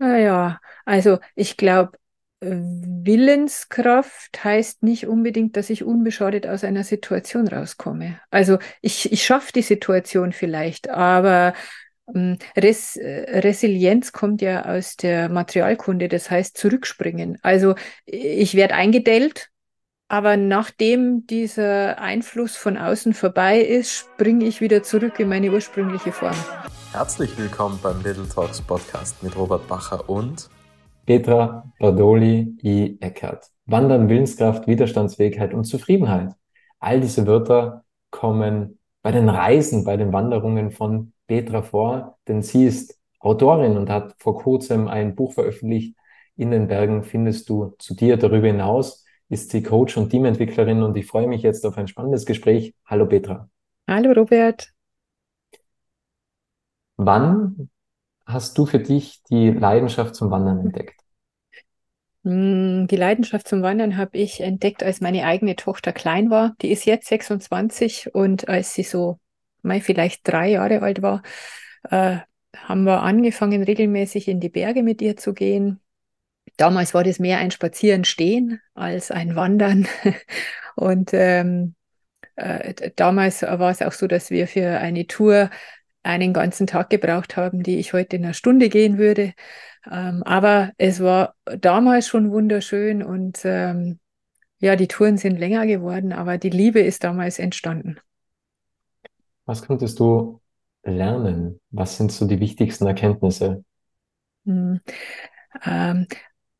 Naja, also ich glaube, Willenskraft heißt nicht unbedingt, dass ich unbeschadet aus einer Situation rauskomme. Also ich, ich schaffe die Situation vielleicht, aber ähm, Res Resilienz kommt ja aus der Materialkunde, das heißt zurückspringen. Also ich werde eingedellt, aber nachdem dieser Einfluss von außen vorbei ist, springe ich wieder zurück in meine ursprüngliche Form. Herzlich willkommen beim Little Talks Podcast mit Robert Bacher und Petra Bardoli I. Eckert. Wandern, Willenskraft, Widerstandsfähigkeit und Zufriedenheit. All diese Wörter kommen bei den Reisen, bei den Wanderungen von Petra vor, denn sie ist Autorin und hat vor kurzem ein Buch veröffentlicht. In den Bergen findest du zu dir. Darüber hinaus ist sie Coach und Teamentwicklerin und ich freue mich jetzt auf ein spannendes Gespräch. Hallo Petra. Hallo Robert. Wann hast du für dich die Leidenschaft zum Wandern entdeckt? Hm, die Leidenschaft zum Wandern habe ich entdeckt, als meine eigene Tochter klein war. Die ist jetzt 26 und als sie so mal vielleicht drei Jahre alt war, äh, haben wir angefangen, regelmäßig in die Berge mit ihr zu gehen. Damals war das mehr ein Spazieren stehen als ein Wandern. Und ähm, äh, damals war es auch so, dass wir für eine Tour einen ganzen Tag gebraucht haben, die ich heute in einer Stunde gehen würde. Ähm, aber es war damals schon wunderschön und ähm, ja, die Touren sind länger geworden, aber die Liebe ist damals entstanden. Was konntest du lernen? Was sind so die wichtigsten Erkenntnisse? Hm. Ähm,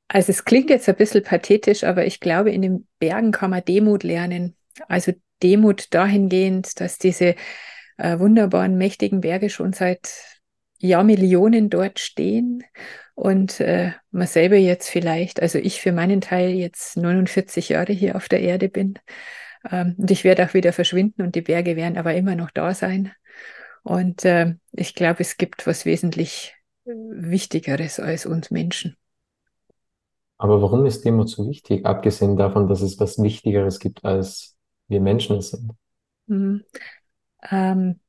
also es klingt jetzt ein bisschen pathetisch, aber ich glaube, in den Bergen kann man Demut lernen. Also Demut dahingehend, dass diese äh, wunderbaren, mächtigen Berge schon seit Jahrmillionen dort stehen und äh, man selber jetzt vielleicht, also ich für meinen Teil jetzt 49 Jahre hier auf der Erde bin ähm, und ich werde auch wieder verschwinden und die Berge werden aber immer noch da sein. Und äh, ich glaube, es gibt was wesentlich äh, Wichtigeres als uns Menschen. Aber warum ist Demut so wichtig, abgesehen davon, dass es was Wichtigeres gibt, als wir Menschen sind? Ähm,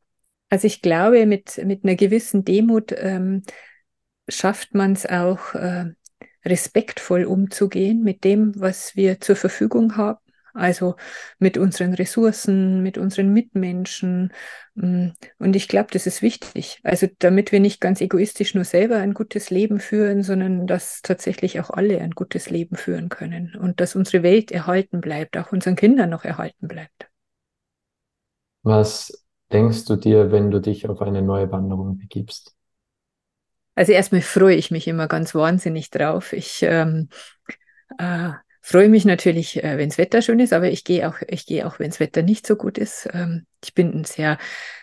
also ich glaube, mit, mit einer gewissen Demut ähm, schafft man es auch, äh, respektvoll umzugehen mit dem, was wir zur Verfügung haben. Also mit unseren Ressourcen, mit unseren Mitmenschen. Mm, und ich glaube, das ist wichtig. Also damit wir nicht ganz egoistisch nur selber ein gutes Leben führen, sondern dass tatsächlich auch alle ein gutes Leben führen können und dass unsere Welt erhalten bleibt, auch unseren Kindern noch erhalten bleibt. Was denkst du dir, wenn du dich auf eine neue Wanderung begibst? Also erstmal freue ich mich immer ganz wahnsinnig drauf. Ich ähm, äh, freue mich natürlich, äh, wenn das Wetter schön ist, aber ich gehe auch, ich gehe auch, wenn das Wetter nicht so gut ist. Ähm, ich bin ein sehr,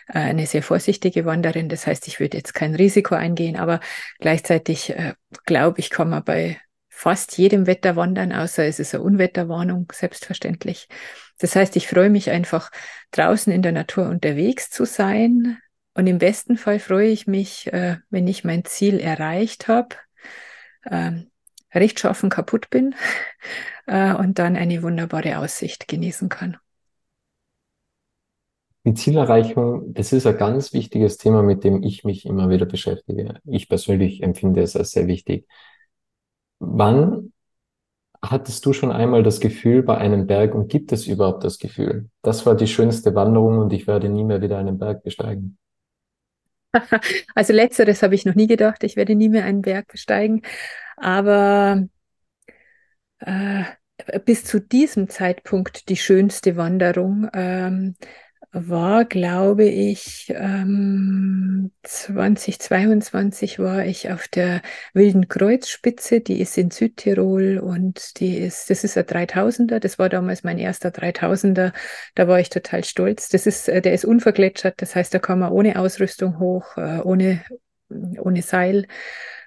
äh, eine sehr vorsichtige Wanderin. Das heißt, ich würde jetzt kein Risiko eingehen, aber gleichzeitig äh, glaube ich, kann man bei fast jedem Wetter wandern, außer es ist eine Unwetterwarnung, selbstverständlich. Das heißt, ich freue mich einfach, draußen in der Natur unterwegs zu sein. Und im besten Fall freue ich mich, äh, wenn ich mein Ziel erreicht habe, ähm, rechtschaffen kaputt bin äh, und dann eine wunderbare Aussicht genießen kann. Die Zielerreichung, das ist ein ganz wichtiges Thema, mit dem ich mich immer wieder beschäftige. Ich persönlich empfinde es als sehr wichtig. Wann hattest du schon einmal das Gefühl bei einem Berg und gibt es überhaupt das Gefühl? Das war die schönste Wanderung und ich werde nie mehr wieder einen Berg besteigen. Also letzteres habe ich noch nie gedacht, ich werde nie mehr einen Berg besteigen. Aber äh, bis zu diesem Zeitpunkt die schönste Wanderung. Ähm, war, glaube ich, ähm, 2022 war ich auf der Wilden Kreuzspitze, die ist in Südtirol und die ist, das ist ein 3000er, das war damals mein erster 3000er, da war ich total stolz. Das ist, äh, der ist unvergletschert, das heißt, da kann man ohne Ausrüstung hoch, äh, ohne, ohne Seil.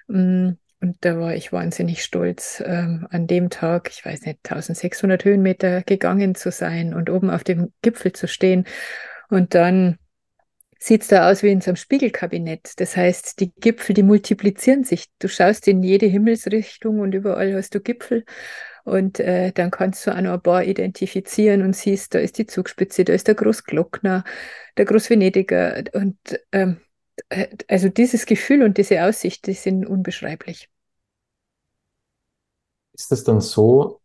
Mm, und da war ich wahnsinnig stolz, ähm, an dem Tag, ich weiß nicht, 1600 Höhenmeter gegangen zu sein und oben auf dem Gipfel zu stehen. Und dann sieht es da aus wie in so einem Spiegelkabinett. Das heißt, die Gipfel, die multiplizieren sich. Du schaust in jede Himmelsrichtung und überall hast du Gipfel. Und äh, dann kannst du auch noch ein paar identifizieren und siehst, da ist die Zugspitze, da ist der Großglockner, der Großvenediger. Und ähm, äh, also dieses Gefühl und diese Aussicht, die sind unbeschreiblich. Ist es dann so,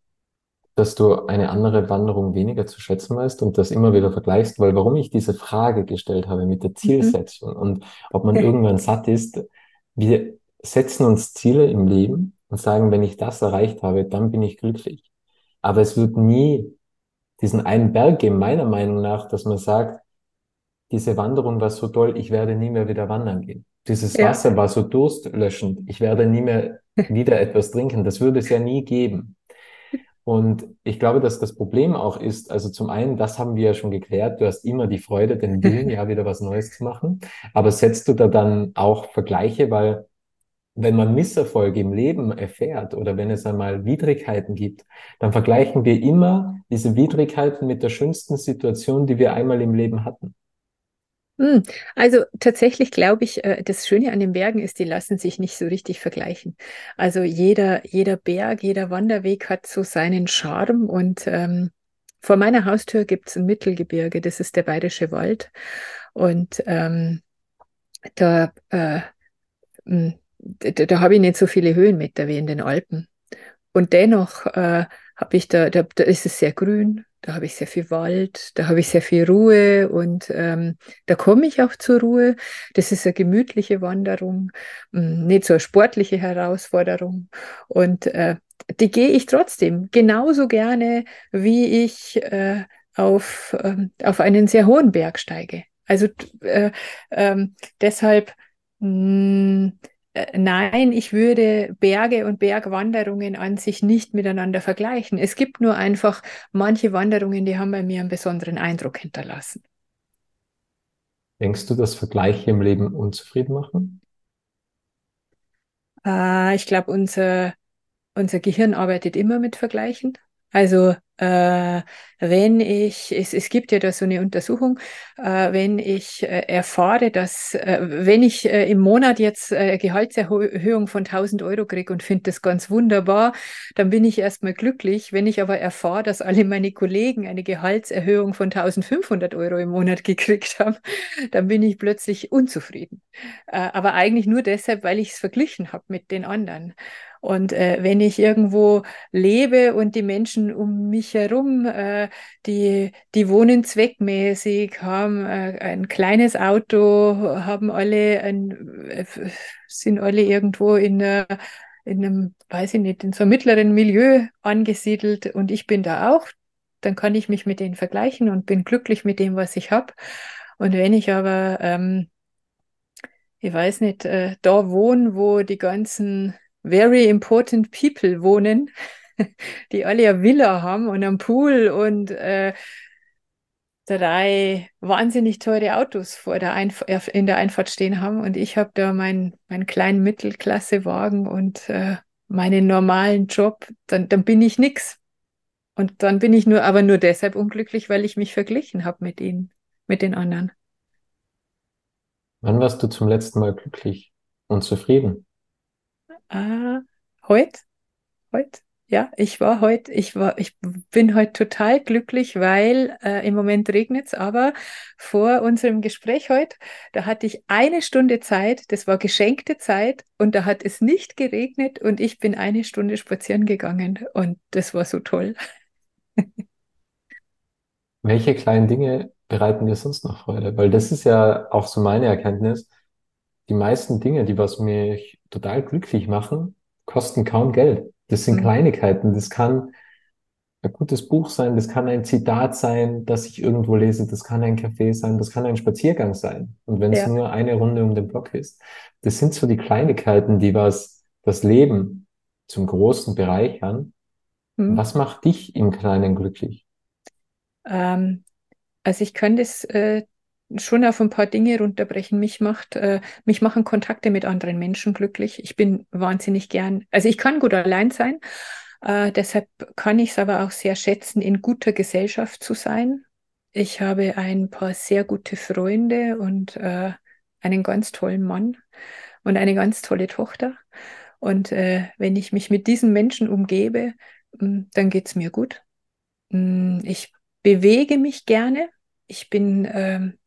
dass du eine andere Wanderung weniger zu schätzen weißt und das immer wieder vergleichst? Weil warum ich diese Frage gestellt habe mit der Mhm. Zielsetzung und ob man irgendwann satt ist, wir setzen uns Ziele im Leben und sagen, wenn ich das erreicht habe, dann bin ich glücklich. Aber es wird nie diesen einen Berg geben, meiner Meinung nach, dass man sagt, diese Wanderung war so toll, ich werde nie mehr wieder wandern gehen. Dieses Ja. Wasser war so durstlöschend, ich werde nie mehr wieder etwas trinken. Das würde es ja nie geben. Und ich glaube, dass das Problem auch ist, also zum einen, das haben wir ja schon geklärt, du hast immer die Freude, den Willen, ja wieder was Neues zu machen. Aber setzt du da dann auch Vergleiche, weil wenn man Misserfolge im Leben erfährt oder wenn es einmal Widrigkeiten gibt, dann vergleichen wir immer diese Widrigkeiten mit der schönsten Situation, die wir einmal im Leben hatten. Hm, Also tatsächlich glaube ich, äh, das Schöne an den Bergen ist, die lassen sich nicht so richtig vergleichen. Also jeder, jeder Berg, jeder Wanderweg hat so seinen Charme und ähm, vor meiner Haustür gibt es ein Mittelgebirge, das ist der Bayerische Wald. Und ähm, da, äh, mh, da, da habe ich nicht so viele Höhenmeter wie in den Alpen. Und dennoch äh, habe ich da, da, da ist es sehr grün, da habe ich sehr viel Wald, da habe ich sehr viel Ruhe und ähm, da komme ich auch zur Ruhe. Das ist eine gemütliche Wanderung, mh, nicht so eine sportliche Herausforderung. Und äh, die gehe ich trotzdem genauso gerne, wie ich äh, auf, ähm, auf einen sehr hohen Berg steige. Also äh, ähm, deshalb mh, äh, Nein, ich würde Berge und Bergwanderungen an sich nicht miteinander vergleichen. Es gibt nur einfach manche Wanderungen, die haben bei mir einen besonderen Eindruck hinterlassen. Denkst du, dass Vergleiche im Leben unzufrieden machen? Äh, ich glaube, unser, unser Gehirn arbeitet immer mit Vergleichen. Also äh, wenn ich, es, es gibt ja da so eine Untersuchung, äh, wenn ich äh, erfahre, dass, äh, wenn ich äh, im Monat jetzt äh, Gehaltserhöhung von 1000 Euro kriege und finde das ganz wunderbar, dann bin ich erstmal glücklich. Wenn ich aber erfahre, dass alle meine Kollegen eine Gehaltserhöhung von 1500 Euro im Monat gekriegt haben, dann bin ich plötzlich unzufrieden. Aber eigentlich nur deshalb, weil ich es verglichen habe mit den anderen. Und äh, wenn ich irgendwo lebe und die Menschen um mich herum, äh, die, die wohnen zweckmäßig, haben äh, ein kleines Auto, haben alle ein, äh, sind alle irgendwo in, äh, in einem, weiß ich nicht, in so einem mittleren Milieu angesiedelt und ich bin da auch, dann kann ich mich mit denen vergleichen und bin glücklich mit dem, was ich habe. Und wenn ich aber, ähm, ich weiß nicht, äh, da wohne, wo die ganzen very important people wohnen, die alle eine Villa haben und einen Pool und äh, drei wahnsinnig teure Autos vor der Einf in der Einfahrt stehen haben und ich habe da meinen meinen kleinen Mittelklassewagen und äh, meinen normalen Job, dann, dann bin ich nix. Und dann bin ich nur, aber nur deshalb unglücklich, weil ich mich verglichen habe mit ihnen, mit den anderen. Wann warst du zum letzten Mal glücklich und zufrieden? Ah, heute? Heute? Ja, ich war heute, ich war, ich bin heute total glücklich, weil äh, im Moment regnet es, aber vor unserem Gespräch heute, da hatte ich eine Stunde Zeit, das war geschenkte Zeit und da hat es nicht geregnet und ich bin eine Stunde spazieren gegangen und das war so toll. Welche kleinen Dinge bereiten dir sonst noch Freude? Weil das ist ja auch so meine Erkenntnis. Die meisten Dinge, die was mich total glücklich machen, kosten kaum Geld. Das sind Mhm. Kleinigkeiten. Das kann ein gutes Buch sein, das kann ein Zitat sein, das ich irgendwo lese, das kann ein Café sein, das kann ein Spaziergang sein. Und wenn es Ja. nur eine Runde um den Block ist, das sind so die Kleinigkeiten, die was das Leben zum Großen bereichern. Mhm. Was macht dich im Kleinen glücklich? Ähm, also ich kann das äh, schon auf ein paar Dinge runterbrechen. Mich macht, äh, mich machen Kontakte mit anderen Menschen glücklich. Ich bin wahnsinnig gern, also ich kann gut allein sein. Äh, deshalb kann ich es aber auch sehr schätzen, in guter Gesellschaft zu sein. Ich habe ein paar sehr gute Freunde und äh, einen ganz tollen Mann und eine ganz tolle Tochter. Und äh, wenn ich mich mit diesen Menschen umgebe, mh, dann geht's mir gut. Mh, Ich bewege mich gerne. Ich bin ähm,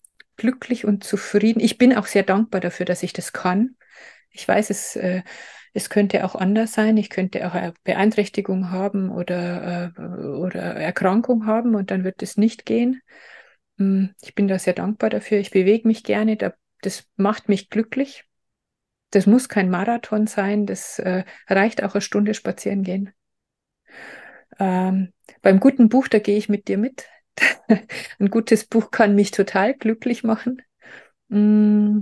glücklich und zufrieden. Ich bin auch sehr dankbar dafür, dass ich das kann. Ich weiß, es, äh, es könnte auch anders sein. Ich könnte auch eine Beeinträchtigung haben oder, äh, oder Erkrankung haben und dann wird es nicht gehen. Hm, ich bin da sehr dankbar dafür. Ich bewege mich gerne. Das macht mich glücklich. Das muss kein Marathon sein. Das äh, reicht auch eine Stunde spazieren gehen. Ähm, beim guten Buch, da gehe ich mit dir mit. Ein gutes Buch kann mich total glücklich machen. Mm,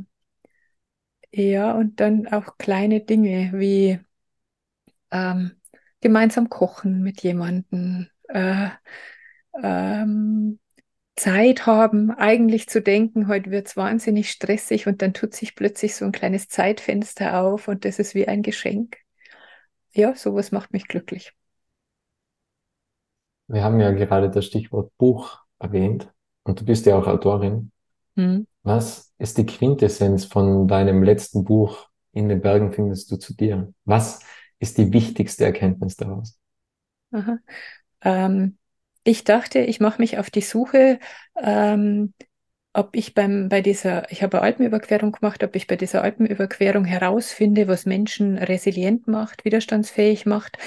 ja, und dann auch kleine Dinge wie ähm, gemeinsam kochen mit jemandem, äh, ähm, Zeit haben, eigentlich zu denken, heute wird es wahnsinnig stressig und dann tut sich plötzlich so ein kleines Zeitfenster auf und das ist wie ein Geschenk. Ja, sowas macht mich glücklich. Wir haben ja gerade das Stichwort Buch erwähnt und du bist ja auch Autorin. Hm. Was ist die Quintessenz von deinem letzten Buch In den Bergen findest du zu dir? Was ist die wichtigste Erkenntnis daraus? Ähm, ich dachte, ich mache mich auf die Suche, ähm, ob ich beim, bei dieser, ich habe eine Alpenüberquerung gemacht, ob ich bei dieser Alpenüberquerung herausfinde, was Menschen resilient macht, widerstandsfähig macht,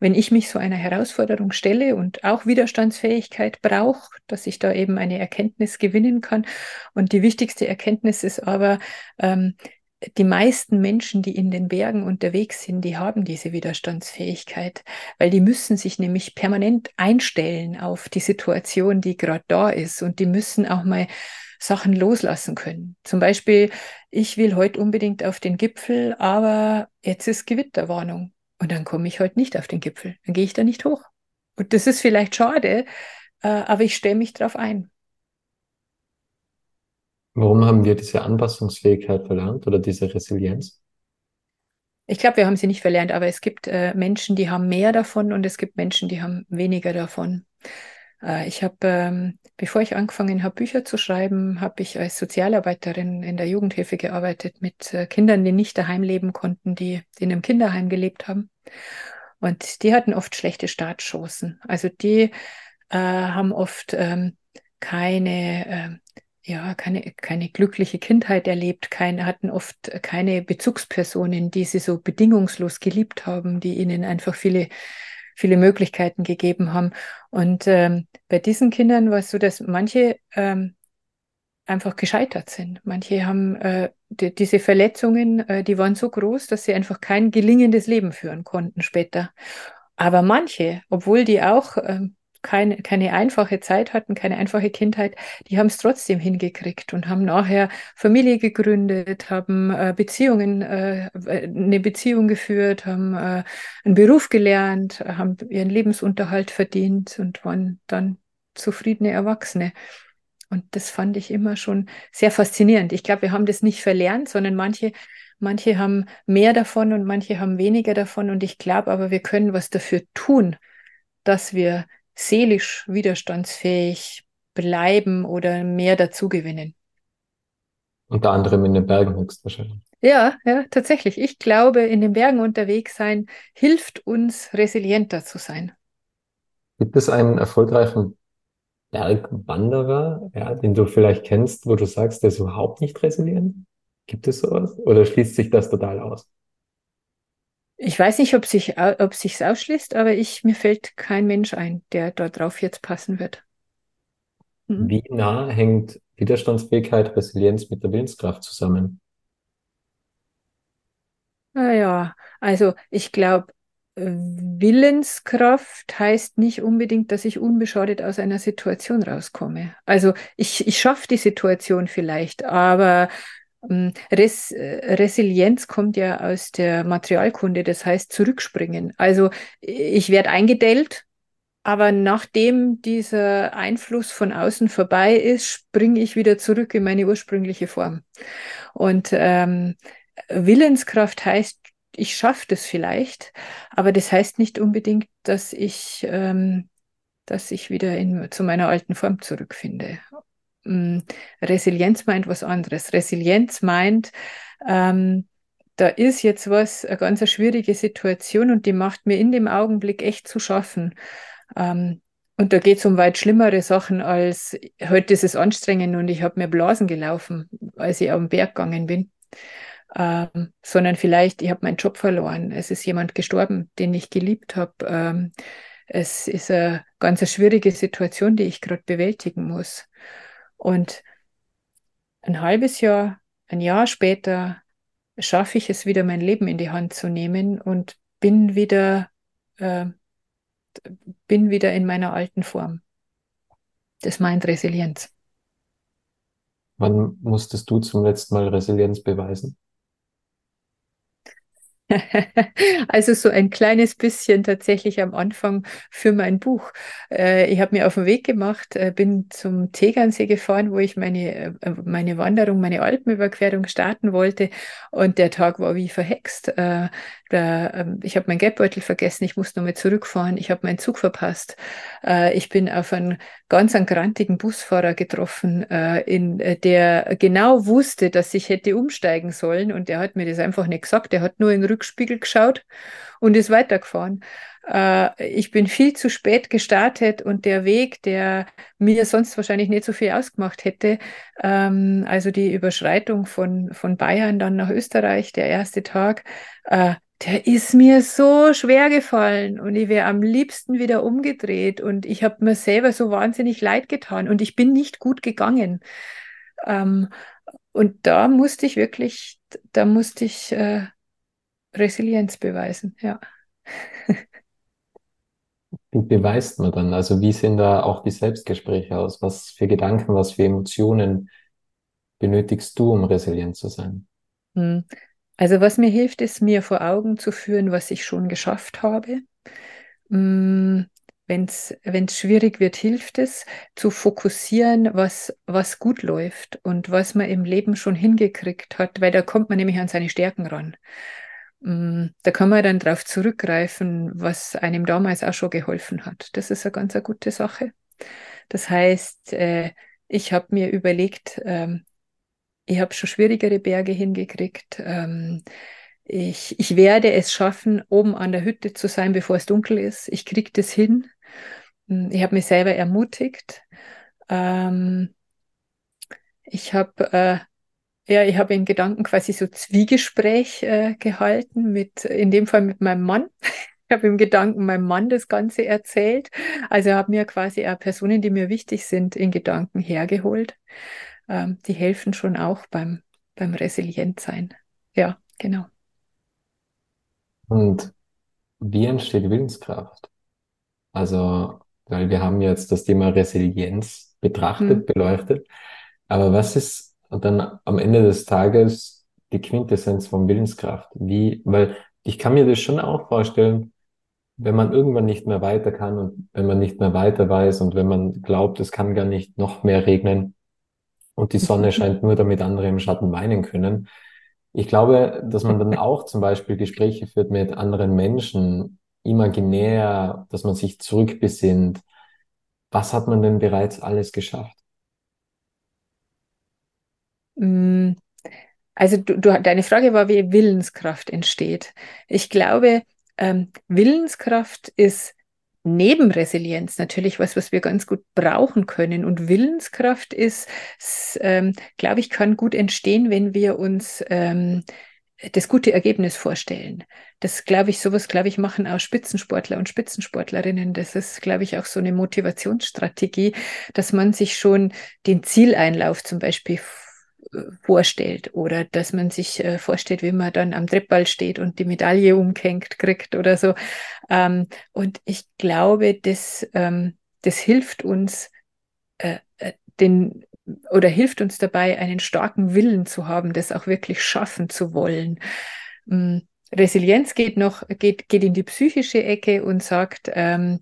wenn ich mich so einer Herausforderung stelle und auch Widerstandsfähigkeit brauche, dass ich da eben eine Erkenntnis gewinnen kann. Und die wichtigste Erkenntnis ist aber, ähm, die meisten Menschen, die in den Bergen unterwegs sind, die haben diese Widerstandsfähigkeit, weil die müssen sich nämlich permanent einstellen auf die Situation, die gerade da ist und die müssen auch mal Sachen loslassen können. Zum Beispiel, ich will heute unbedingt auf den Gipfel, aber jetzt ist Gewitterwarnung. Und dann komme ich heute nicht auf den Gipfel. Dann gehe ich da nicht hoch. Und das ist vielleicht schade, äh, aber ich stelle mich darauf ein. Warum haben wir diese Anpassungsfähigkeit verlernt oder diese Resilienz? Ich glaube, wir haben sie nicht verlernt, aber es gibt äh, Menschen, die haben mehr davon und es gibt Menschen, die haben weniger davon. Äh, ich habe, ähm, bevor ich angefangen habe, Bücher zu schreiben, habe ich als Sozialarbeiterin in der Jugendhilfe gearbeitet mit äh, Kindern, die nicht daheim leben konnten, die, in einem Kinderheim gelebt haben. Und die hatten oft schlechte Startchancen. Also die äh, haben oft ähm, keine, äh, ja, keine, keine glückliche Kindheit erlebt, keine, hatten oft keine Bezugspersonen, die sie so bedingungslos geliebt haben, die ihnen einfach viele viele Möglichkeiten gegeben haben. Und ähm, bei diesen Kindern war es so, dass manche ähm, einfach gescheitert sind. Manche haben äh, die, diese Verletzungen, äh, die waren so groß, dass sie einfach kein gelingendes Leben führen konnten später. Aber manche, obwohl die auch ähm, keine, keine einfache Zeit hatten, keine einfache Kindheit, die haben es trotzdem hingekriegt und haben nachher Familie gegründet, haben äh, Beziehungen, äh, eine Beziehung geführt, haben äh, einen Beruf gelernt, haben ihren Lebensunterhalt verdient und waren dann zufriedene Erwachsene. Und das fand ich immer schon sehr faszinierend. Ich glaube, wir haben das nicht verlernt, sondern manche Manche haben mehr davon und manche haben weniger davon. Und ich glaube aber, wir können was dafür tun, dass wir seelisch widerstandsfähig bleiben oder mehr dazugewinnen. Unter anderem in den Bergen höchstwahrscheinlich. Ja, ja, tatsächlich. Ich glaube, in den Bergen unterwegs sein hilft uns, resilienter zu sein. Gibt es einen erfolgreichen Bergwanderer, ja, den du vielleicht kennst, wo du sagst, der ist überhaupt nicht resilient? Gibt es sowas? Oder schließt sich das total aus? Ich weiß nicht, ob sich ob sich's ausschließt, aber ich mir fällt kein Mensch ein, der dort drauf jetzt passen wird. Mhm. Wie nah hängt Widerstandsfähigkeit, Resilienz mit der Willenskraft zusammen? Naja, also ich glaube, Willenskraft heißt nicht unbedingt, dass ich unbeschadet aus einer Situation rauskomme. Also ich, ich schaffe die Situation vielleicht, aber Res Resilienz kommt ja aus der Materialkunde, das heißt zurückspringen. Also ich werde eingedellt, aber nachdem dieser Einfluss von außen vorbei ist, springe ich wieder zurück in meine ursprüngliche Form. Und ähm, Willenskraft heißt, ich schaffe das vielleicht, aber das heißt nicht unbedingt, dass ich, ähm, dass ich wieder in, zu meiner alten Form zurückfinde. Mm, Resilienz meint was anderes. Resilienz meint, ähm, da ist jetzt was, eine ganz schwierige Situation und die macht mir in dem Augenblick echt zu schaffen. Ähm, und da geht es um weit schlimmere Sachen als heute ist es anstrengend und ich habe mir Blasen gelaufen, als ich auf den Berg gegangen bin. ähm, sondern vielleicht, ich habe meinen Job verloren, es ist jemand gestorben, den ich geliebt habe. Ähm, es ist eine ganz schwierige Situation, die ich gerade bewältigen muss. Und ein halbes Jahr, ein Jahr später schaffe ich es wieder, mein Leben in die Hand zu nehmen und bin wieder, äh, bin wieder in meiner alten Form. Das meint Resilienz. Wann musstest du zum letzten Mal Resilienz beweisen? Also so ein kleines bisschen tatsächlich am Anfang für mein Buch. Äh, ich habe mir auf den Weg gemacht, äh, bin zum Tegernsee gefahren, wo ich meine, äh, meine Wanderung, meine Alpenüberquerung starten wollte. Und der Tag war wie verhext. Da, ähm, ich habe meinen Geldbeutel vergessen, ich musste nochmal zurückfahren, ich habe meinen Zug verpasst. ich bin auf einen ganz einen grantigen Busfahrer getroffen, in, der genau wusste, dass ich hätte umsteigen sollen. Und der hat mir das einfach nicht gesagt. Der hat nur in den Rückspiegel geschaut und ist weitergefahren. Äh, ich bin viel zu spät gestartet und der Weg, der mir sonst wahrscheinlich nicht so viel ausgemacht hätte, ähm, also die Überschreitung von, von Bayern dann nach Österreich, der erste Tag, äh, der ist mir so schwer gefallen und ich wäre am liebsten wieder umgedreht und ich habe mir selber so wahnsinnig leid getan und ich bin nicht gut gegangen. Ähm, und da musste ich wirklich, da musste ich äh, Resilienz beweisen, ja. Beweist man dann? Also wie sehen da auch die Selbstgespräche aus? Was für Gedanken, was für Emotionen benötigst du, um resilient zu sein? Hm. Also was mir hilft, ist mir vor Augen zu führen, was ich schon geschafft habe. Hm, wenn es schwierig wird, hilft es, zu fokussieren, was, was gut läuft und was man im Leben schon hingekriegt hat, weil da kommt man nämlich an seine Stärken ran. Mm, da kann man dann darauf zurückgreifen, was einem damals auch schon geholfen hat. Das ist eine ganz eine gute Sache. Das heißt, äh, ich habe mir überlegt, ähm, ich habe schon schwierigere Berge hingekriegt. Ähm, ich, ich werde es schaffen, oben an der Hütte zu sein, bevor es dunkel ist. Ich kriege das hin. Mm, ich habe mich selber ermutigt. Ähm, ich habe äh, ja, ich habe in Gedanken quasi so Zwiegespräch äh, gehalten mit, in dem Fall mit meinem Mann. Ich habe im Gedanken meinem Mann das Ganze erzählt. Also habe mir quasi auch Personen, die mir wichtig sind, in Gedanken hergeholt. Ähm, die helfen schon auch beim, beim Resilientsein. Ja, genau. Und wie entsteht Willenskraft? Also, weil wir haben jetzt das Thema Resilienz betrachtet, hm. beleuchtet. Aber was ist und dann am Ende des Tages die Quintessenz von Willenskraft. Wie, weil ich kann mir das schon auch vorstellen, wenn man irgendwann nicht mehr weiter kann und wenn man nicht mehr weiter weiß und wenn man glaubt, es kann gar nicht noch mehr regnen und die Sonne scheint nur, damit andere im Schatten weinen können. Ich glaube, dass man dann auch zum Beispiel Gespräche führt mit anderen Menschen, imaginär, dass man sich zurückbesinnt. Was hat man denn bereits alles geschafft? Mm, also du, du, deine Frage war, wie Willenskraft entsteht. Ich glaube, ähm, Willenskraft ist neben Resilienz natürlich was, was wir ganz gut brauchen können. Und Willenskraft ist, ähm, glaube ich, kann gut entstehen, wenn wir uns ähm, das gute Ergebnis vorstellen. Das glaube ich, sowas glaube ich, machen auch Spitzensportler und Spitzensportlerinnen. Das ist, glaube ich, auch so eine Motivationsstrategie, dass man sich schon den Zieleinlauf zum Beispiel vorstellt oder dass man sich äh, vorstellt, wie man dann am Trittball steht und die Medaille umkenkt kriegt oder so. Ähm, und ich glaube, das, ähm, das hilft uns, äh, äh, den oder hilft uns dabei, einen starken Willen zu haben, das auch wirklich schaffen zu wollen. Ähm, Resilienz geht noch, geht, geht in die psychische Ecke und sagt, ähm,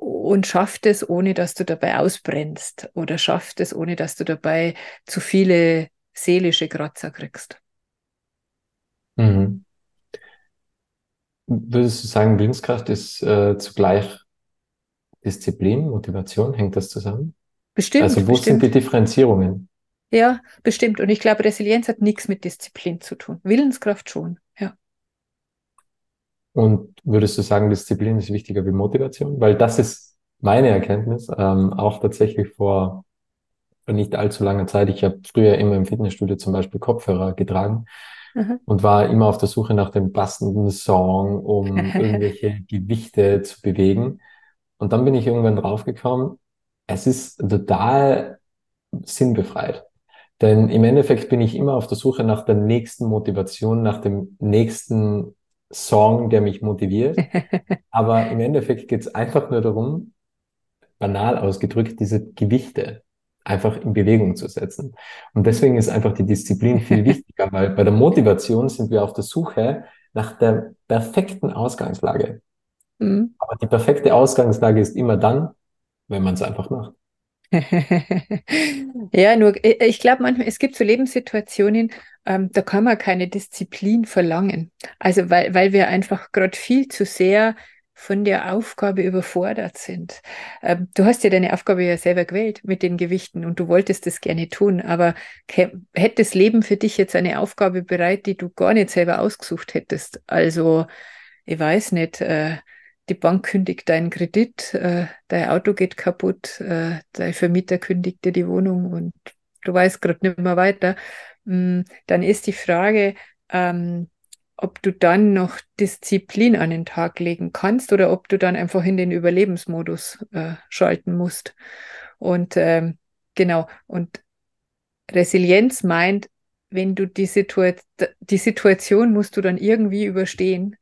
und schafft es, ohne dass du dabei ausbrennst oder schafft es, ohne dass du dabei zu viele seelische Kratzer kriegst. Mhm. Würdest du sagen, Willenskraft ist äh, zugleich Disziplin, Motivation? Hängt das zusammen? Bestimmt. Also wo bestimmt. sind die Differenzierungen? Ja, bestimmt. Und ich glaube, Resilienz hat nichts mit Disziplin zu tun. Willenskraft schon. Und würdest du sagen, Disziplin ist wichtiger wie Motivation? Weil das ist meine Erkenntnis, ähm, auch tatsächlich vor, nicht allzu langer Zeit. Ich habe früher immer im Fitnessstudio zum Beispiel Kopfhörer getragen Aha. und war immer auf der Suche nach dem passenden Song, um irgendwelche Gewichte zu bewegen. Und dann bin ich irgendwann draufgekommen, es ist total sinnbefreit. Denn im Endeffekt bin ich immer auf der Suche nach der nächsten Motivation, nach dem nächsten Song, der mich motiviert. Aber im Endeffekt geht es einfach nur darum, banal ausgedrückt, diese Gewichte einfach in Bewegung zu setzen. Und deswegen ist einfach die Disziplin viel wichtiger, weil bei der Motivation sind wir auf der Suche nach der perfekten Ausgangslage. Mhm. Aber die perfekte Ausgangslage ist immer dann, wenn man es einfach macht. Ja, nur ich glaube manchmal, es gibt so Lebenssituationen, ähm, da kann man keine Disziplin verlangen. Also weil, weil wir einfach gerade viel zu sehr von der Aufgabe überfordert sind. Ähm, du hast ja deine Aufgabe ja selber gewählt mit den Gewichten und du wolltest das gerne tun, aber hätte das Leben für dich jetzt eine Aufgabe bereit, die du gar nicht selber ausgesucht hättest? Also, ich weiß nicht, äh, die Bank kündigt deinen Kredit, äh, dein Auto geht kaputt, äh, dein Vermieter kündigt dir die Wohnung und du weißt gerade nicht mehr weiter, dann ist die Frage, ähm, ob du dann noch Disziplin an den Tag legen kannst oder ob du dann einfach in den Überlebensmodus äh, schalten musst. Und ähm, genau, und Resilienz meint, wenn du die, Situa die Situation musst du dann irgendwie überstehen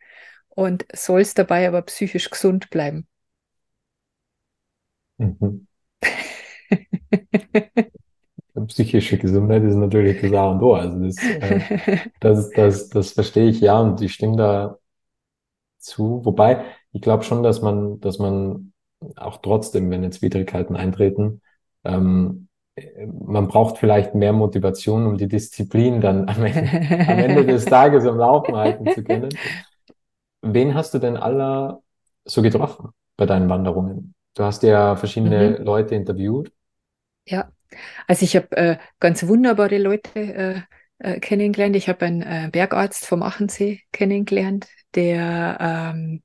und sollst dabei aber psychisch gesund bleiben. Mhm. Psychische Gesundheit ist natürlich das A und O. Also das, äh, das, das, das verstehe ich ja und ich stimme da zu. Wobei, ich glaube schon, dass man, dass man auch trotzdem, wenn jetzt Widrigkeiten eintreten, ähm, man braucht vielleicht mehr Motivation, um die Disziplin dann am Ende, am Ende des Tages am Laufen halten zu können. Wen hast du denn aller so getroffen bei deinen Wanderungen? Du hast ja verschiedene Mhm. Leute interviewt. Ja, also ich habe äh, ganz wunderbare Leute äh, äh, kennengelernt. Ich habe einen äh, Bergarzt vom Achensee kennengelernt, der, ähm,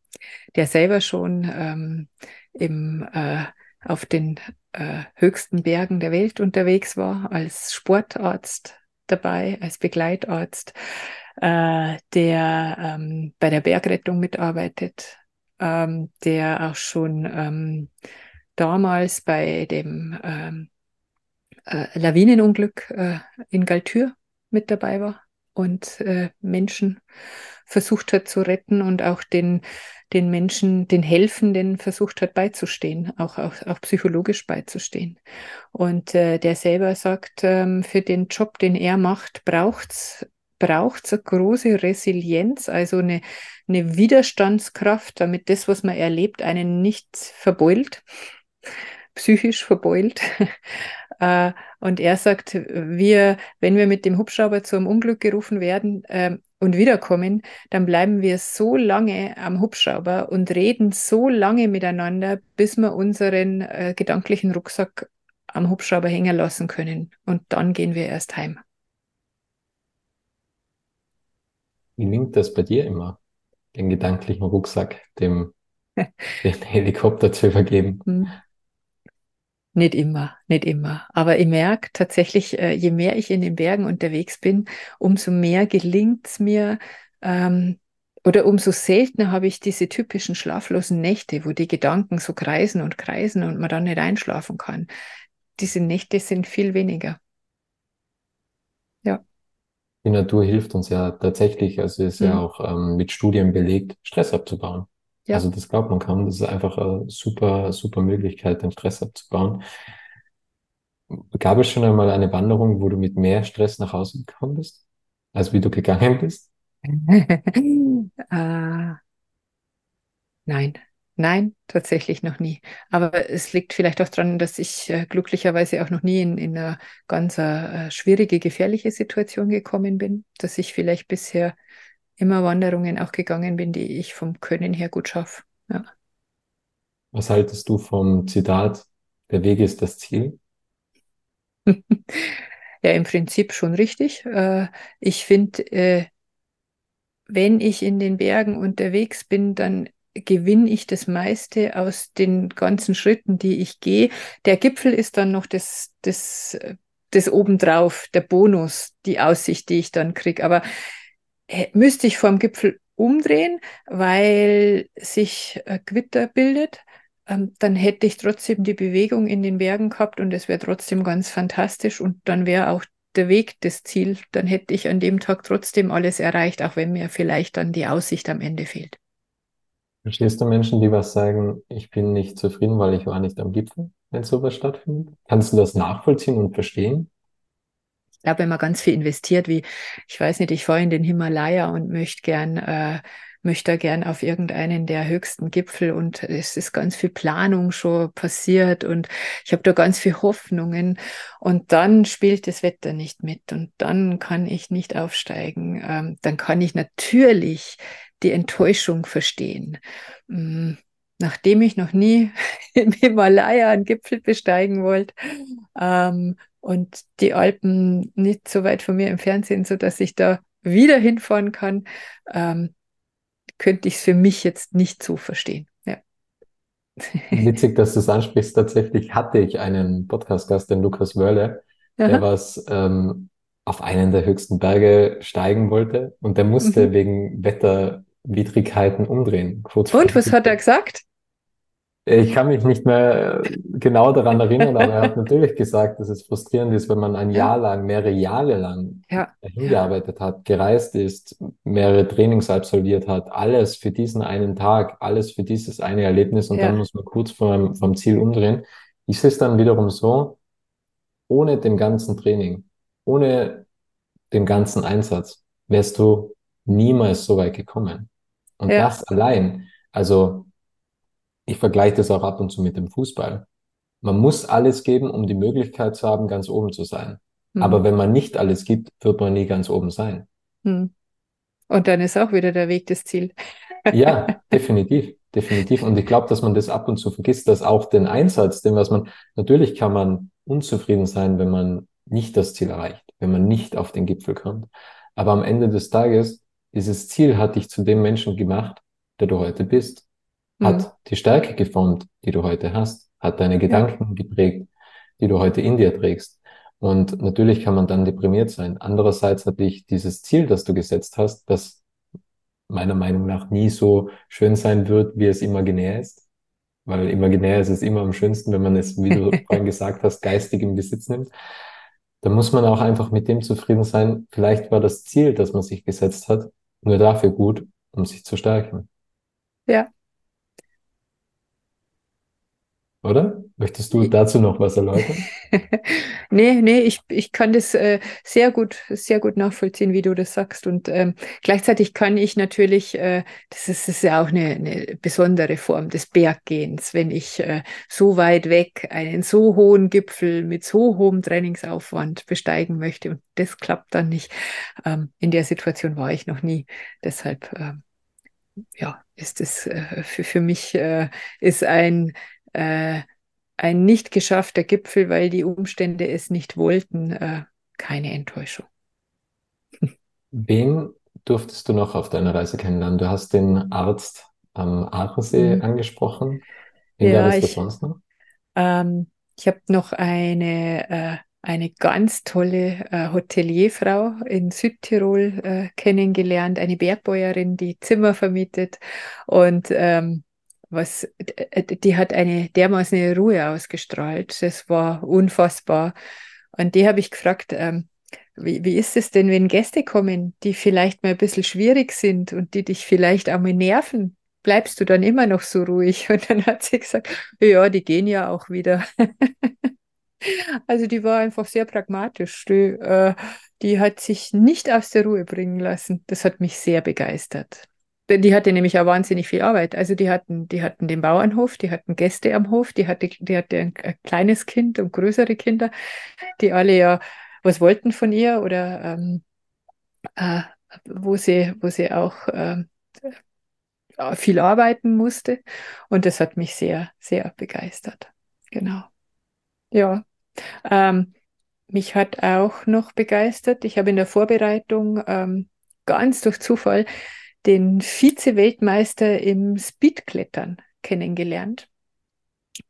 der selber schon ähm, im, äh, auf den äh, höchsten Bergen der Welt unterwegs war, als Sportarzt dabei, als Begleitarzt, äh, der ähm, bei der Bergrettung mitarbeitet, ähm, der auch schon ähm, damals bei dem ähm, äh, Lawinenunglück äh, in Galtür mit dabei war und äh, Menschen versucht hat zu retten und auch den, den Menschen, den Helfenden versucht hat beizustehen, auch, auch, auch psychologisch beizustehen. Und äh, der selber sagt, ähm, für den Job, den er macht, braucht's braucht eine große Resilienz, also eine, eine Widerstandskraft, damit das, was man erlebt, einen nicht verbeult, psychisch verbeult. Äh, und er sagt, wir, wenn wir mit dem Hubschrauber zu einem Unglück gerufen werden äh, und wiederkommen, dann bleiben wir so lange am Hubschrauber und reden so lange miteinander, bis wir unseren äh, gedanklichen Rucksack am Hubschrauber hängen lassen können. Und dann gehen wir erst heim. Wie nimmt das bei dir immer, den gedanklichen Rucksack dem, dem Helikopter zu übergeben? Nicht immer, nicht immer. Aber ich merke tatsächlich, äh, je mehr ich in den Bergen unterwegs bin, umso mehr gelingt es mir, ähm, oder umso seltener habe ich diese typischen schlaflosen Nächte, wo die Gedanken so kreisen und kreisen und man dann nicht einschlafen kann. Diese Nächte sind viel weniger. Ja. Die Natur hilft uns ja tatsächlich, also ist ja Hm. auch ähm, mit Studien belegt, Stress abzubauen. Ja. Also das glaubt man kaum. Das ist einfach eine super, super Möglichkeit, den Stress abzubauen. Gab es schon einmal eine Wanderung, wo du mit mehr Stress nach Hause gekommen bist, als wie du gegangen bist? äh, nein, nein, tatsächlich noch nie. Aber es liegt vielleicht auch daran, dass ich äh, glücklicherweise auch noch nie in, in eine ganz äh, schwierige, gefährliche Situation gekommen bin, dass ich vielleicht bisher immer Wanderungen auch gegangen bin, die ich vom Können her gut schaffe. Ja. Was haltest du vom Zitat, der Weg ist das Ziel? Ja, im Prinzip schon richtig. Äh, ich finde, äh, wenn ich in den Bergen unterwegs bin, dann gewinne ich das meiste aus den ganzen Schritten, die ich gehe. Der Gipfel ist dann noch das, das, das obendrauf, der Bonus, die Aussicht, die ich dann kriege. Aber müsste ich vorm Gipfel umdrehen, weil sich äh, Gewitter bildet. Ähm, dann hätte ich trotzdem die Bewegung in den Bergen gehabt und es wäre trotzdem ganz fantastisch und dann wäre auch der Weg das Ziel. Dann hätte ich an dem Tag trotzdem alles erreicht, auch wenn mir vielleicht dann die Aussicht am Ende fehlt. Verstehst du Menschen, die was sagen, ich bin nicht zufrieden, weil ich war nicht am Gipfel, wenn sowas stattfindet? Kannst du das nachvollziehen und verstehen? Ich glaube, wenn man ganz viel investiert, wie, ich weiß nicht, ich fahre in den Himalaya und möchte gern äh, möchte gern auf irgendeinen der höchsten Gipfel und es ist ganz viel Planung schon passiert und ich habe da ganz viel Hoffnungen und dann spielt das Wetter nicht mit und dann kann ich nicht aufsteigen. Ähm, dann kann ich natürlich die Enttäuschung verstehen. Mm, nachdem ich noch nie im Himalaya einen Gipfel besteigen wollte ähm, und die Alpen nicht so weit von mir entfernt sind, so dass ich da wieder hinfahren kann, ähm, könnte ich es für mich jetzt nicht so verstehen. Ja. Witzig, dass du es ansprichst. Tatsächlich hatte ich einen Podcast-Gast, den Lukas Wörle, der was ähm, auf einen der höchsten Berge steigen wollte und der musste mhm. wegen Wetterwidrigkeiten umdrehen. und was hat er gesagt? Ich kann mich nicht mehr genau daran erinnern, aber er hat natürlich gesagt, dass es frustrierend ist, wenn man ein Jahr lang, mehrere Jahre lang ja. hingearbeitet hat, gereist ist, mehrere Trainings absolviert hat, alles für diesen einen Tag, alles für dieses eine Erlebnis und ja. dann muss man kurz vom, vom Ziel umdrehen. Ich sehe es dann wiederum so, ohne dem ganzen Training, ohne den ganzen Einsatz, wärst du niemals so weit gekommen. Und ja. das allein, also ich vergleiche das auch ab und zu mit dem Fußball. Man muss alles geben, um die Möglichkeit zu haben, ganz oben zu sein. Mhm. Aber wenn man nicht alles gibt, wird man nie ganz oben sein. Mhm. Und dann ist auch wieder der Weg das Ziel. ja, definitiv, definitiv. Und ich glaube, dass man das ab und zu vergisst, dass auch den Einsatz, den was man, natürlich kann man unzufrieden sein, wenn man nicht das Ziel erreicht, wenn man nicht auf den Gipfel kommt. Aber am Ende des Tages, dieses Ziel hat dich zu dem Menschen gemacht, der du heute bist hat mhm. die Stärke geformt, die du heute hast, hat deine Gedanken ja. geprägt, die du heute in dir trägst. Und natürlich kann man dann deprimiert sein. Andererseits hat dich dieses Ziel, das du gesetzt hast, das meiner Meinung nach nie so schön sein wird, wie es imaginär ist. Weil imaginär ist es immer am schönsten, wenn man es, wie du vorhin gesagt hast, geistig im Besitz nimmt. Da muss man auch einfach mit dem zufrieden sein. Vielleicht war das Ziel, das man sich gesetzt hat, nur dafür gut, um sich zu stärken. Ja, oder? Möchtest du dazu noch was erläutern? nee, nee, ich, ich kann das äh, sehr gut, sehr gut nachvollziehen, wie du das sagst. Und ähm, gleichzeitig kann ich natürlich, äh, das, ist, das ist ja auch eine, eine besondere Form des Berggehens, wenn ich äh, so weit weg einen so hohen Gipfel mit so hohem Trainingsaufwand besteigen möchte. Und das klappt dann nicht. Ähm, in der Situation war ich noch nie. Deshalb, ähm, ja, ist es äh, für, für mich äh, ist ein äh, ein nicht geschaffter Gipfel, weil die Umstände es nicht wollten, äh, keine Enttäuschung. Wen durftest du noch auf deiner Reise kennenlernen? Du hast den Arzt am Aachensee mhm. angesprochen. Wen ja, es ich, sonst noch? Ähm, ich habe noch eine, äh, eine ganz tolle äh, Hotelierfrau in Südtirol äh, kennengelernt, eine Bergbäuerin, die Zimmer vermietet. Und ähm, was, äh, die hat eine dermaßen eine Ruhe ausgestrahlt. Das war unfassbar. Und die habe ich gefragt, ähm, wie, wie ist es denn, wenn Gäste kommen, die vielleicht mal ein bisschen schwierig sind und die dich vielleicht auch mal nerven? Bleibst du dann immer noch so ruhig? Und dann hat sie gesagt, ja, die gehen ja auch wieder. also die war einfach sehr pragmatisch. Die, äh, die hat sich nicht aus der Ruhe bringen lassen. Das hat mich sehr begeistert die hatte nämlich auch wahnsinnig viel Arbeit. Also die hatten, die hatten den Bauernhof, die hatten Gäste am Hof, die hatte, die hatte ein, ein kleines Kind und größere Kinder, die alle ja was wollten von ihr oder ähm, äh, wo sie, wo sie auch äh, viel arbeiten musste. Und das hat mich sehr, sehr begeistert. Genau. Ja. Ähm, mich hat auch noch begeistert. Ich habe in der Vorbereitung ähm, ganz durch Zufall den Vize-Weltmeister im Speedklettern kennengelernt.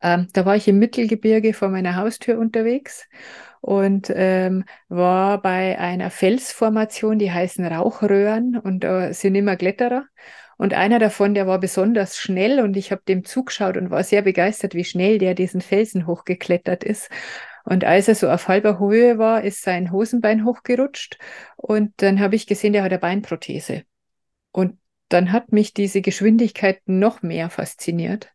Ähm, da war ich im Mittelgebirge vor meiner Haustür unterwegs und ähm, war bei einer Felsformation, die heißen Rauchröhren und äh, sind immer Kletterer. Und einer davon, der war besonders schnell und ich habe dem zugeschaut und war sehr begeistert, wie schnell der diesen Felsen hochgeklettert ist. Und als er so auf halber Höhe war, ist sein Hosenbein hochgerutscht und dann habe ich gesehen, der hat eine Beinprothese. Und dann hat mich diese Geschwindigkeit noch mehr fasziniert.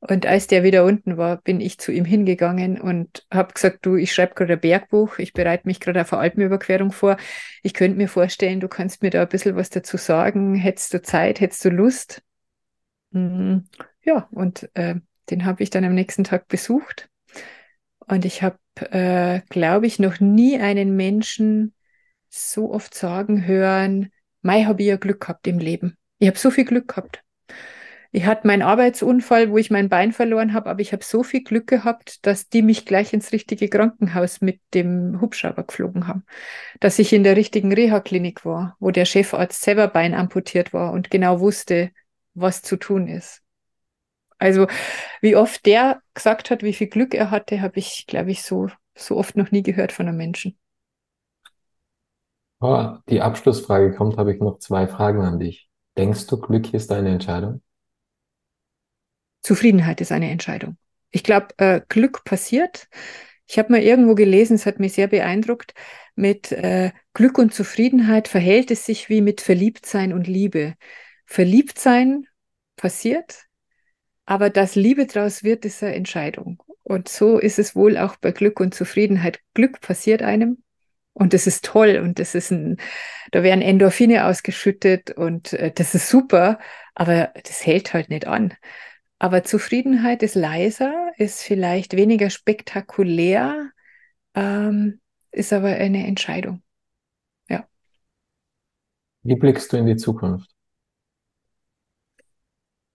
Und als der wieder unten war, bin ich zu ihm hingegangen und habe gesagt, du, ich schreibe gerade ein Bergbuch, ich bereite mich gerade auf eine Alpenüberquerung vor. Ich könnte mir vorstellen, du kannst mir da ein bisschen was dazu sagen. Hättest du Zeit, hättest du Lust? Mhm. Ja, und äh, den habe ich dann am nächsten Tag besucht. Und ich habe, äh, glaube ich, noch nie einen Menschen so oft sagen hören, Mai habe ich ja Glück gehabt im Leben. Ich habe so viel Glück gehabt. Ich hatte meinen Arbeitsunfall, wo ich mein Bein verloren habe, aber ich habe so viel Glück gehabt, dass die mich gleich ins richtige Krankenhaus mit dem Hubschrauber geflogen haben. Dass ich in der richtigen Reha-Klinik war, wo der Chefarzt selber Bein amputiert war und genau wusste, was zu tun ist. Also wie oft der gesagt hat, wie viel Glück er hatte, habe ich, glaube ich, so, so oft noch nie gehört von einem Menschen. Oh, die Abschlussfrage kommt, habe ich noch zwei Fragen an dich. Denkst du, Glück ist eine Entscheidung? Zufriedenheit ist eine Entscheidung. Ich glaube, äh, Glück passiert. Ich habe mal irgendwo gelesen, es hat mich sehr beeindruckt, mit äh, Glück und Zufriedenheit verhält es sich wie mit Verliebtsein und Liebe. Verliebtsein passiert, aber dass Liebe draus wird, ist eine Entscheidung. Und so ist es wohl auch bei Glück und Zufriedenheit. Glück passiert einem und das ist toll und das ist ein, da werden Endorphine ausgeschüttet und äh, das ist super, aber das hält halt nicht an. Aber Zufriedenheit ist leiser, ist vielleicht weniger spektakulär, ähm, ist aber eine Entscheidung. Ja. Wie blickst du in die Zukunft?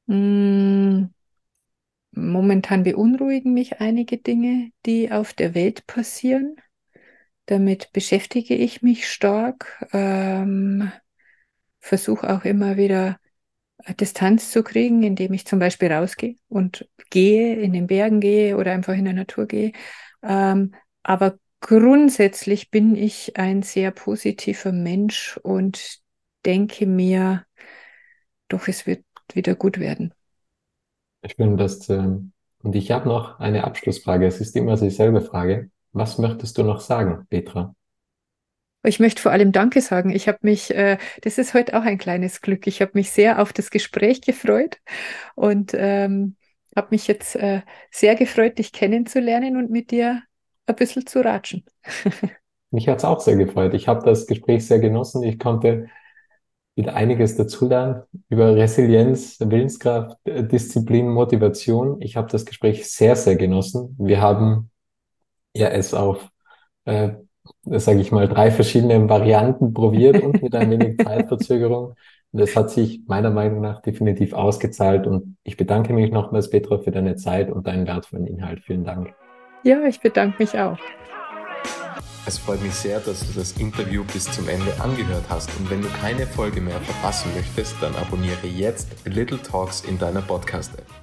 Mm, momentan beunruhigen mich einige Dinge, die auf der Welt passieren. Damit beschäftige ich mich stark, ähm, versuche auch immer wieder Distanz zu kriegen, indem ich zum Beispiel rausgehe und gehe, in den Bergen gehe oder einfach in der Natur gehe. Ähm, aber grundsätzlich bin ich ein sehr positiver Mensch und denke mir, doch, es wird wieder gut werden. Ich finde das, äh, und ich habe noch eine Abschlussfrage. Es ist immer dieselbe Frage. Was möchtest du noch sagen, Petra? Ich möchte vor allem Danke sagen. Ich habe mich, äh, das ist heute auch ein kleines Glück. Ich habe mich sehr auf das Gespräch gefreut und ähm, habe mich jetzt äh, sehr gefreut, dich kennenzulernen und mit dir ein bisschen zu ratschen. mich hat es auch sehr gefreut. Ich habe das Gespräch sehr genossen. Ich konnte wieder einiges dazulernen über Resilienz, Willenskraft, Disziplin, Motivation. Ich habe das Gespräch sehr, sehr genossen. Wir haben ja es auf äh, sage ich mal, drei verschiedene Varianten probiert und mit ein wenig Zeitverzögerung. Und das hat sich meiner Meinung nach definitiv ausgezahlt. Und ich bedanke mich nochmals, Petra, für deine Zeit und deinen wertvollen Inhalt. Vielen Dank. Ja, ich bedanke mich auch. Es freut mich sehr, dass du das Interview bis zum Ende angehört hast. Und wenn du keine Folge mehr verpassen möchtest, dann abonniere jetzt Little Talks in deiner Podcast-App.